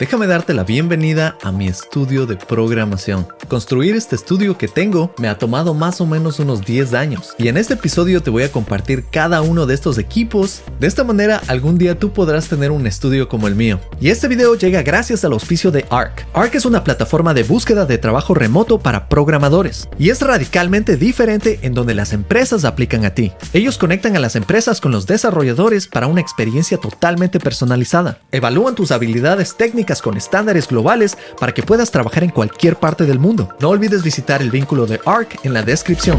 Déjame darte la bienvenida a mi estudio de programación. Construir este estudio que tengo me ha tomado más o menos unos 10 años y en este episodio te voy a compartir cada uno de estos equipos. De esta manera algún día tú podrás tener un estudio como el mío. Y este video llega gracias al auspicio de ARC. ARC es una plataforma de búsqueda de trabajo remoto para programadores y es radicalmente diferente en donde las empresas aplican a ti. Ellos conectan a las empresas con los desarrolladores para una experiencia totalmente personalizada. Evalúan tus habilidades técnicas con estándares globales para que puedas trabajar en cualquier parte del mundo. No olvides visitar el vínculo de ARC en la descripción.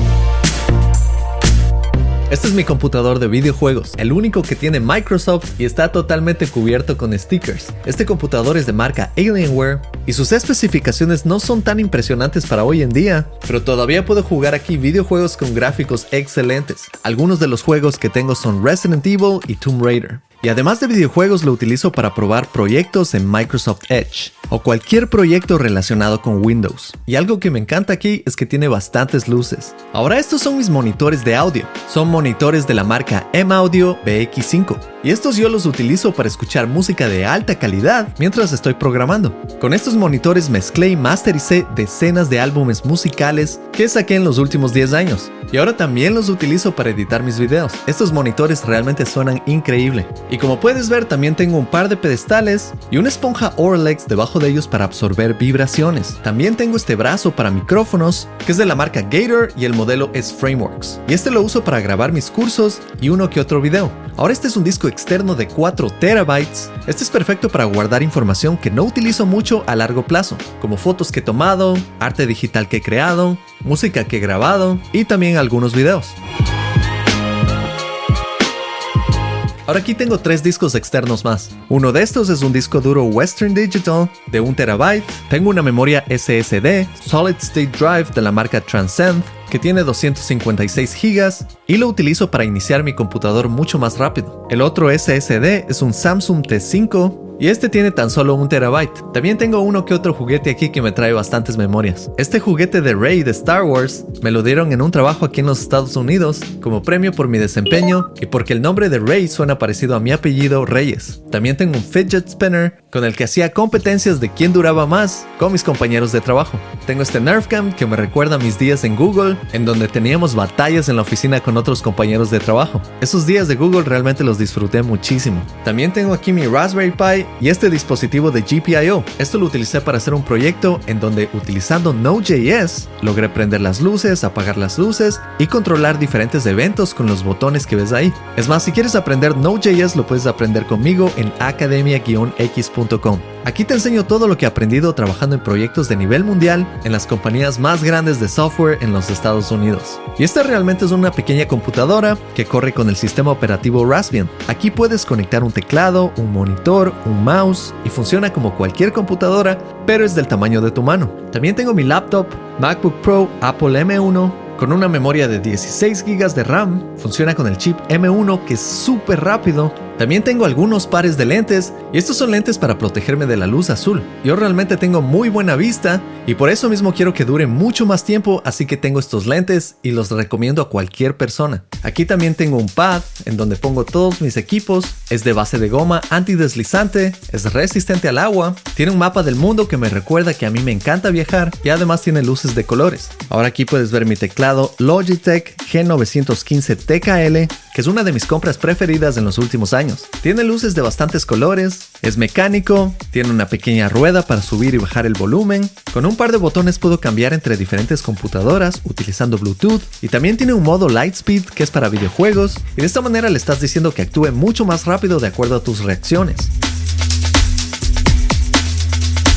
Este es mi computador de videojuegos, el único que tiene Microsoft y está totalmente cubierto con stickers. Este computador es de marca Alienware y sus especificaciones no son tan impresionantes para hoy en día, pero todavía puedo jugar aquí videojuegos con gráficos excelentes. Algunos de los juegos que tengo son Resident Evil y Tomb Raider. Y además de videojuegos lo utilizo para probar proyectos en Microsoft Edge o cualquier proyecto relacionado con Windows. Y algo que me encanta aquí es que tiene bastantes luces. Ahora estos son mis monitores de audio. Son monitores de la marca M-Audio BX5. Y estos yo los utilizo para escuchar música de alta calidad mientras estoy programando. Con estos monitores mezclé y mastericé decenas de álbumes musicales que saqué en los últimos 10 años. Y ahora también los utilizo para editar mis videos. Estos monitores realmente suenan increíble. Y como puedes ver también tengo un par de pedestales y una esponja Orlex debajo de ellos para absorber vibraciones. También tengo este brazo para micrófonos que es de la marca Gator y el modelo es Frameworks. Y este lo uso para grabar mis cursos y uno que otro video. Ahora este es un disco externo de 4 terabytes. Este es perfecto para guardar información que no utilizo mucho a largo plazo, como fotos que he tomado, arte digital que he creado, música que he grabado y también algunos videos. Ahora aquí tengo tres discos externos más. Uno de estos es un disco duro Western Digital de 1 terabyte. Tengo una memoria SSD Solid State Drive de la marca Transcend que tiene 256 GB y lo utilizo para iniciar mi computador mucho más rápido. El otro SSD es un Samsung T5 y este tiene tan solo un terabyte. También tengo uno que otro juguete aquí que me trae bastantes memorias. Este juguete de Rey de Star Wars me lo dieron en un trabajo aquí en los Estados Unidos como premio por mi desempeño y porque el nombre de Rey suena parecido a mi apellido Reyes. También tengo un fidget spinner con el que hacía competencias de quién duraba más con mis compañeros de trabajo. Tengo este Nerfcam que me recuerda mis días en Google, en donde teníamos batallas en la oficina con otros compañeros de trabajo. Esos días de Google realmente los disfruté muchísimo. También tengo aquí mi Raspberry Pi y este dispositivo de GPIO. Esto lo utilicé para hacer un proyecto en donde utilizando Node.js logré prender las luces, apagar las luces y controlar diferentes eventos con los botones que ves ahí. Es más, si quieres aprender Node.js lo puedes aprender conmigo en academia-x.com. Aquí te enseño todo lo que he aprendido trabajando en proyectos de nivel mundial en las compañías más grandes de software en los Estados Unidos. Y esta realmente es una pequeña computadora que corre con el sistema operativo Raspbian. Aquí puedes conectar un teclado, un monitor, un mouse y funciona como cualquier computadora, pero es del tamaño de tu mano. También tengo mi laptop, MacBook Pro Apple M1 con una memoria de 16 GB de RAM, funciona con el chip M1 que es súper rápido también tengo algunos pares de lentes y estos son lentes para protegerme de la luz azul. Yo realmente tengo muy buena vista y por eso mismo quiero que dure mucho más tiempo, así que tengo estos lentes y los recomiendo a cualquier persona. Aquí también tengo un pad en donde pongo todos mis equipos, es de base de goma antideslizante, es resistente al agua, tiene un mapa del mundo que me recuerda que a mí me encanta viajar y además tiene luces de colores. Ahora aquí puedes ver mi teclado Logitech G915 TKL que es una de mis compras preferidas en los últimos años. Tiene luces de bastantes colores, es mecánico, tiene una pequeña rueda para subir y bajar el volumen, con un par de botones puedo cambiar entre diferentes computadoras utilizando Bluetooth y también tiene un modo Lightspeed que es para videojuegos y de esta manera le estás diciendo que actúe mucho más rápido de acuerdo a tus reacciones.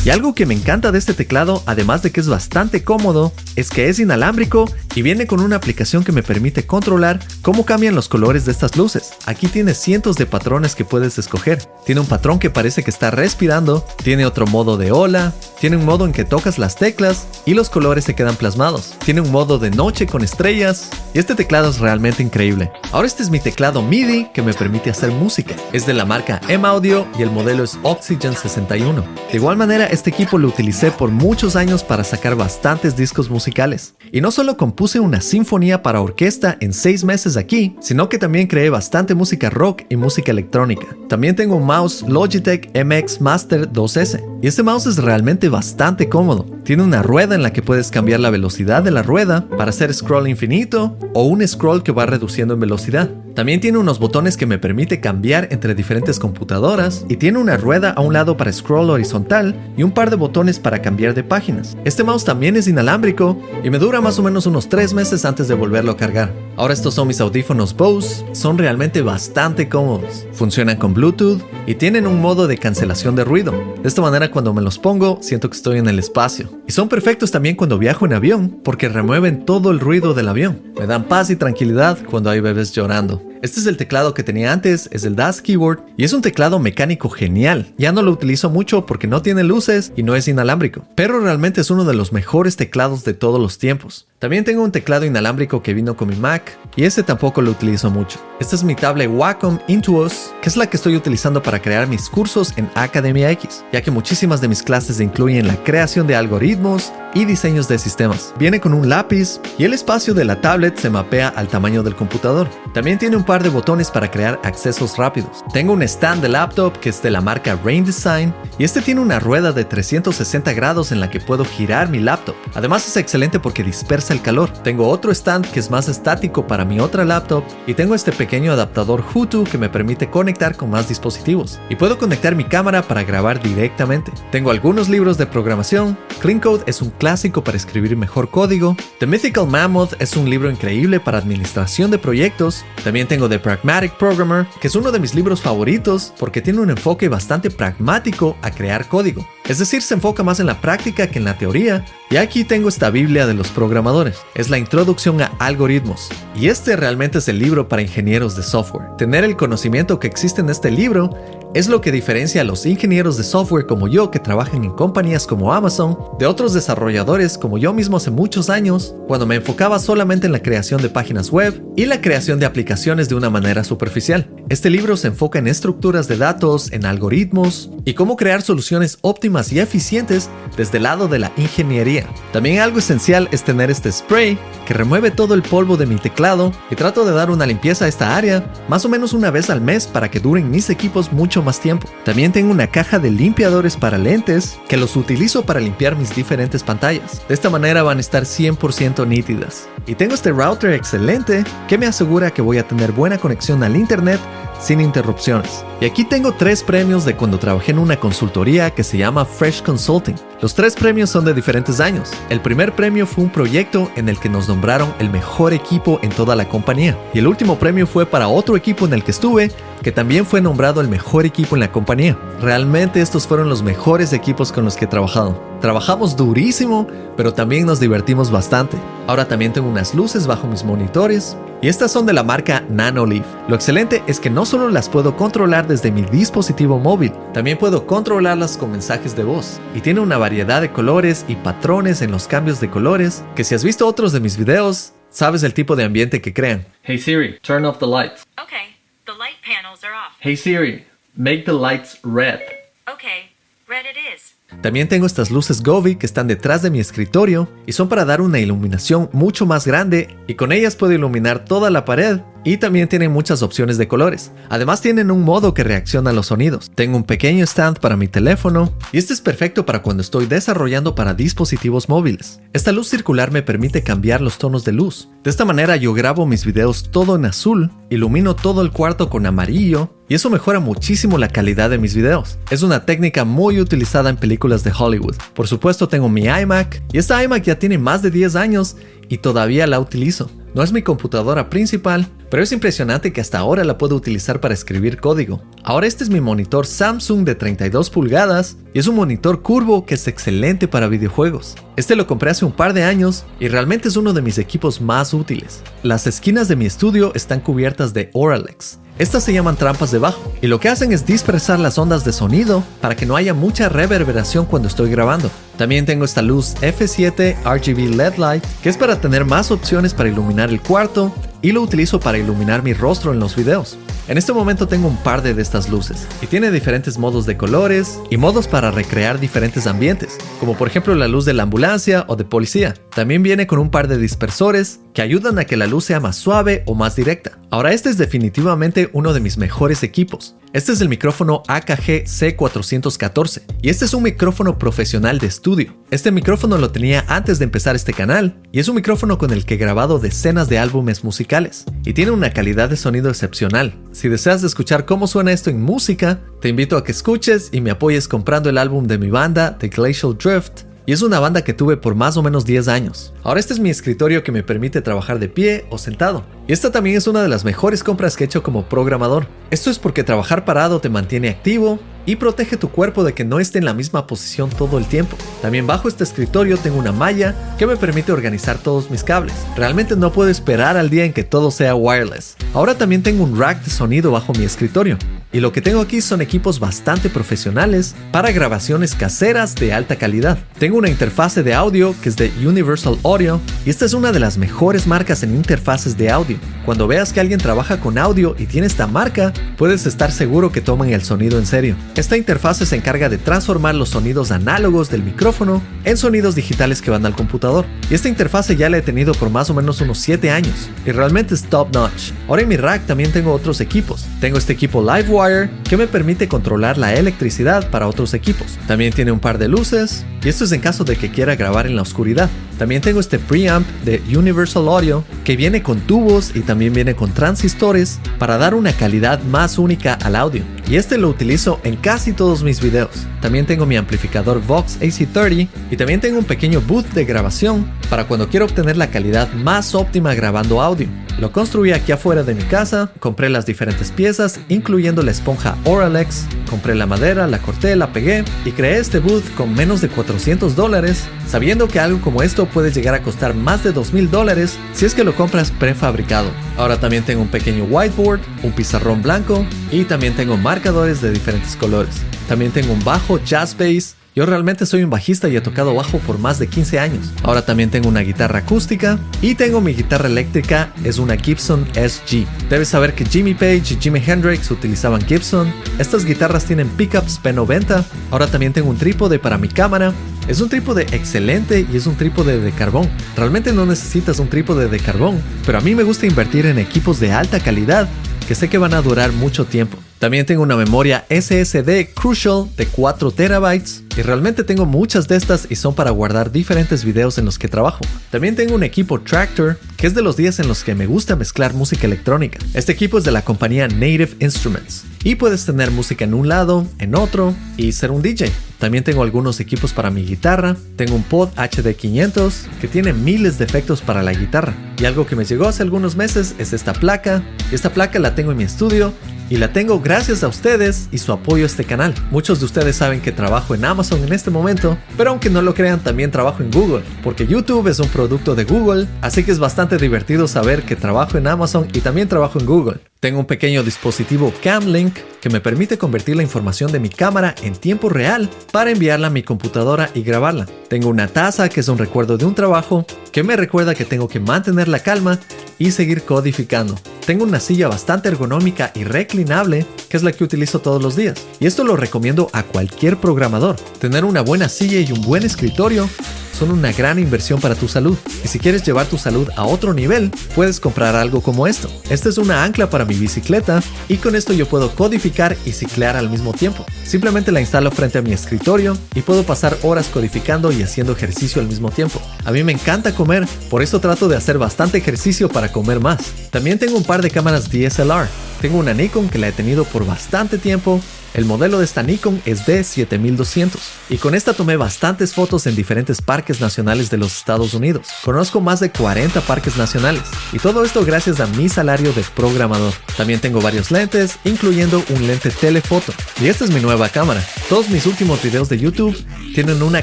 Y algo que me encanta de este teclado, además de que es bastante cómodo, es que es inalámbrico y viene con una aplicación que me permite controlar cómo cambian los colores de estas luces. Aquí tiene cientos de patrones que puedes escoger. Tiene un patrón que parece que está respirando, tiene otro modo de ola, tiene un modo en que tocas las teclas y los colores se quedan plasmados. Tiene un modo de noche con estrellas, y este teclado es realmente increíble. Ahora este es mi teclado MIDI que me permite hacer música. Es de la marca M Audio y el modelo es Oxygen 61. De igual manera, este equipo lo utilicé por muchos años para sacar bastantes discos musicales. Y no solo compuse una sinfonía para orquesta en seis meses aquí, sino que también creé bastante música rock y música electrónica. También tengo un mouse Logitech MX Master 2S. Y este mouse es realmente bastante cómodo. Tiene una rueda en la que puedes cambiar la velocidad de la rueda para hacer scroll infinito o un scroll que va reduciendo en velocidad. También tiene unos botones que me permite cambiar entre diferentes computadoras y tiene una rueda a un lado para scroll horizontal y un par de botones para cambiar de páginas. Este mouse también es inalámbrico y me dura más o menos unos 3 meses antes de volverlo a cargar. Ahora estos son mis audífonos Bose, son realmente bastante cómodos. Funcionan con Bluetooth y tienen un modo de cancelación de ruido. De esta manera cuando me los pongo siento que estoy en el espacio. Y son perfectos también cuando viajo en avión porque remueven todo el ruido del avión. Me dan paz y tranquilidad cuando hay bebés llorando. back. Este es el teclado que tenía antes, es el DAS Keyboard y es un teclado mecánico genial. Ya no lo utilizo mucho porque no tiene luces y no es inalámbrico, pero realmente es uno de los mejores teclados de todos los tiempos. También tengo un teclado inalámbrico que vino con mi Mac y ese tampoco lo utilizo mucho. Esta es mi tablet Wacom Intuos, que es la que estoy utilizando para crear mis cursos en Academia X, ya que muchísimas de mis clases incluyen la creación de algoritmos y diseños de sistemas. Viene con un lápiz y el espacio de la tablet se mapea al tamaño del computador. También tiene un par de botones para crear accesos rápidos. Tengo un stand de laptop que es de la marca Rain Design y este tiene una rueda de 360 grados en la que puedo girar mi laptop. Además es excelente porque dispersa el calor. Tengo otro stand que es más estático para mi otra laptop y tengo este pequeño adaptador Hutu que me permite conectar con más dispositivos. Y puedo conectar mi cámara para grabar directamente. Tengo algunos libros de programación. Clean Code es un clásico para escribir mejor código. The Mythical Mammoth es un libro increíble para administración de proyectos. También tengo The Pragmatic Programmer, que es uno de mis libros favoritos porque tiene un enfoque bastante pragmático a crear código. Es decir, se enfoca más en la práctica que en la teoría. Y aquí tengo esta Biblia de los programadores. Es la introducción a algoritmos. Y este realmente es el libro para ingenieros de software. Tener el conocimiento que existe en este libro es lo que diferencia a los ingenieros de software como yo que trabajan en compañías como Amazon de otros desarrolladores como yo mismo hace muchos años, cuando me enfocaba solamente en la creación de páginas web y la creación de aplicaciones de una manera superficial. Este libro se enfoca en estructuras de datos, en algoritmos y cómo crear soluciones óptimas y eficientes desde el lado de la ingeniería. También algo esencial es tener este spray que remueve todo el polvo de mi teclado y trato de dar una limpieza a esta área más o menos una vez al mes para que duren mis equipos mucho más tiempo. También tengo una caja de limpiadores para lentes que los utilizo para limpiar mis diferentes pantallas. De esta manera van a estar 100% nítidas. Y tengo este router excelente que me asegura que voy a tener buena conexión al internet sin interrupciones. Y aquí tengo tres premios de cuando trabajé en una consultoría que se llama Fresh Consulting. Los tres premios son de diferentes años. El primer premio fue un proyecto en el que nos nombraron el mejor equipo en toda la compañía. Y el último premio fue para otro equipo en el que estuve, que también fue nombrado el mejor equipo en la compañía. Realmente estos fueron los mejores equipos con los que he trabajado. Trabajamos durísimo, pero también nos divertimos bastante. Ahora también tengo unas luces bajo mis monitores y estas son de la marca Nanoleaf. Lo excelente es que no solo las puedo controlar desde mi dispositivo móvil, también puedo controlarlas con mensajes de voz. Y tiene una variedad de colores y patrones en los cambios de colores que si has visto otros de mis videos, sabes el tipo de ambiente que crean. Hey Siri, turn off the lights. Okay, the light panels are off. Hey Siri, make the lights red. Okay, red it is. También tengo estas luces Govi que están detrás de mi escritorio y son para dar una iluminación mucho más grande y con ellas puedo iluminar toda la pared y también tienen muchas opciones de colores. Además tienen un modo que reacciona a los sonidos. Tengo un pequeño stand para mi teléfono y este es perfecto para cuando estoy desarrollando para dispositivos móviles. Esta luz circular me permite cambiar los tonos de luz. De esta manera yo grabo mis videos todo en azul, ilumino todo el cuarto con amarillo y eso mejora muchísimo la calidad de mis videos. Es una técnica muy utilizada en películas de Hollywood. Por supuesto tengo mi iMac y esta iMac ya tiene más de 10 años y todavía la utilizo. No es mi computadora principal, pero es impresionante que hasta ahora la puedo utilizar para escribir código. Ahora este es mi monitor Samsung de 32 pulgadas y es un monitor curvo que es excelente para videojuegos. Este lo compré hace un par de años y realmente es uno de mis equipos más útiles. Las esquinas de mi estudio están cubiertas de Oralex. Estas se llaman trampas de bajo y lo que hacen es dispersar las ondas de sonido para que no haya mucha reverberación cuando estoy grabando. También tengo esta luz F7 RGB LED light que es para tener más opciones para iluminar el cuarto y lo utilizo para iluminar mi rostro en los videos. En este momento tengo un par de, estas luces y tiene diferentes modos de colores y modos para recrear diferentes ambientes, como por ejemplo la luz de la ambulancia o de policía. También viene con un par de dispersores que ayudan a que la luz sea más suave o más directa. Ahora este es definitivamente uno de mis mejores equipos. Este es el micrófono AKG C414 y este es un micrófono profesional de estudio. Este micrófono lo tenía antes de empezar este canal y es un micrófono con el que he grabado decenas de álbumes musicales y tiene una calidad de sonido excepcional. Si deseas escuchar cómo suena esto en música, te invito a que escuches y me apoyes comprando el álbum de mi banda, The Glacial Drift, y es una banda que tuve por más o menos 10 años. Ahora este es mi escritorio que me permite trabajar de pie o sentado. Y esta también es una de las mejores compras que he hecho como programador. Esto es porque trabajar parado te mantiene activo y protege tu cuerpo de que no esté en la misma posición todo el tiempo. También bajo este escritorio tengo una malla que me permite organizar todos mis cables. Realmente no puedo esperar al día en que todo sea wireless. Ahora también tengo un rack de sonido bajo mi escritorio. Y lo que tengo aquí son equipos bastante profesionales para grabaciones caseras de alta calidad. Tengo una interfase de audio que es de Universal Audio y esta es una de las mejores marcas en interfaces de audio. Cuando veas que alguien trabaja con audio y tiene esta marca, puedes estar seguro que toman el sonido en serio. Esta interfase se encarga de transformar los sonidos análogos del micrófono en sonidos digitales que van al computador. Y esta interfase ya la he tenido por más o menos unos 7 años y realmente es top notch. Ahora en mi rack también tengo otros equipos. Tengo este equipo Livewire que me permite controlar la electricidad para otros equipos. También tiene un par de luces y esto es en caso de que quiera grabar en la oscuridad. También tengo este preamp de Universal Audio que viene con tubos y también viene con transistores para dar una calidad más única al audio. Y este lo utilizo en casi todos mis videos. También tengo mi amplificador Vox AC30 y también tengo un pequeño booth de grabación para cuando quiero obtener la calidad más óptima grabando audio. Lo construí aquí afuera de mi casa, compré las diferentes piezas, incluyendo la esponja Oralex, compré la madera, la corté, la pegué y creé este booth con menos de 400 dólares, sabiendo que algo como esto puede llegar a costar más de 2.000 dólares si es que lo compras prefabricado. Ahora también tengo un pequeño whiteboard, un pizarrón blanco y también tengo marcadores de diferentes colores. También tengo un bajo jazz bass yo realmente soy un bajista y he tocado bajo por más de 15 años. Ahora también tengo una guitarra acústica y tengo mi guitarra eléctrica, es una Gibson SG. Debes saber que Jimmy Page y Jimi Hendrix utilizaban Gibson. Estas guitarras tienen pickups P90. Ahora también tengo un trípode para mi cámara. Es un trípode excelente y es un trípode de carbón. Realmente no necesitas un trípode de carbón, pero a mí me gusta invertir en equipos de alta calidad que sé que van a durar mucho tiempo. También tengo una memoria SSD Crucial de 4 terabytes y realmente tengo muchas de estas y son para guardar diferentes videos en los que trabajo. También tengo un equipo Tractor que es de los días en los que me gusta mezclar música electrónica. Este equipo es de la compañía Native Instruments y puedes tener música en un lado, en otro y ser un DJ. También tengo algunos equipos para mi guitarra. Tengo un Pod HD500 que tiene miles de efectos para la guitarra. Y algo que me llegó hace algunos meses es esta placa. Esta placa la tengo en mi estudio y la tengo gracias a ustedes y su apoyo a este canal. Muchos de ustedes saben que trabajo en Amazon en este momento, pero aunque no lo crean, también trabajo en Google, porque YouTube es un producto de Google, así que es bastante divertido saber que trabajo en Amazon y también trabajo en Google. Tengo un pequeño dispositivo CamLink que me permite convertir la información de mi cámara en tiempo real para enviarla a mi computadora y grabarla. Tengo una taza que es un recuerdo de un trabajo que me recuerda que tengo que mantener la calma y seguir codificando. Tengo una silla bastante ergonómica y reclinable que es la que utilizo todos los días. Y esto lo recomiendo a cualquier programador. Tener una buena silla y un buen escritorio son una gran inversión para tu salud. Y si quieres llevar tu salud a otro nivel, puedes comprar algo como esto. Esta es una ancla para mi bicicleta y con esto yo puedo codificar y ciclear al mismo tiempo. Simplemente la instalo frente a mi escritorio y puedo pasar horas codificando y haciendo ejercicio al mismo tiempo. A mí me encanta comer, por eso trato de hacer bastante ejercicio para comer más. También tengo un par de cámaras DSLR. Tengo una Nikon que la he tenido por bastante tiempo El modelo de esta Nikon es D7200 y con esta tomé bastantes fotos en diferentes parques nacionales de los Estados Unidos. Conozco más de 40 parques nacionales y todo esto gracias a mi salario de programador. También tengo varios lentes, incluyendo un lente telefoto. Y esta es mi nueva cámara. Todos mis últimos videos de YouTube tienen una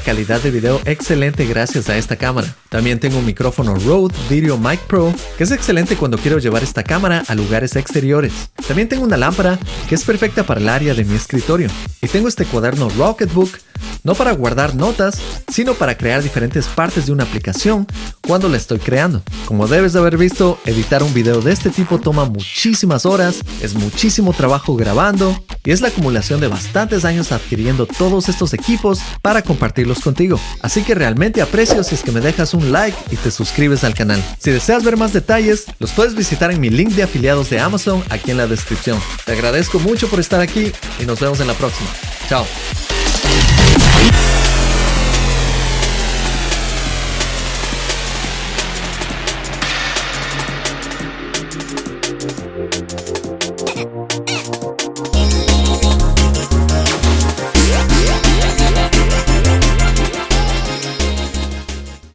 calidad de video excelente gracias a esta cámara. También tengo un micrófono Rode Video Mic Pro que es excelente cuando quiero llevar esta cámara a lugares exteriores. También tengo una lámpara que es perfecta para el área de mi escritorio. Y tengo este cuaderno Rocketbook no para guardar notas, sino para crear diferentes partes de una aplicación cuando la estoy creando. Como debes de haber visto, editar un video de este tipo toma muchísimas horas, es muchísimo trabajo grabando y es la acumulación de bastantes años adquiriendo todos estos equipos para compartirlos contigo. Así que realmente aprecio si es que me dejas un like y te suscribes al canal. Si deseas ver más detalles, los puedes visitar en mi link de afiliados de Amazon aquí en la descripción. Te agradezco mucho por estar aquí y nos vemos en la próxima. Chao.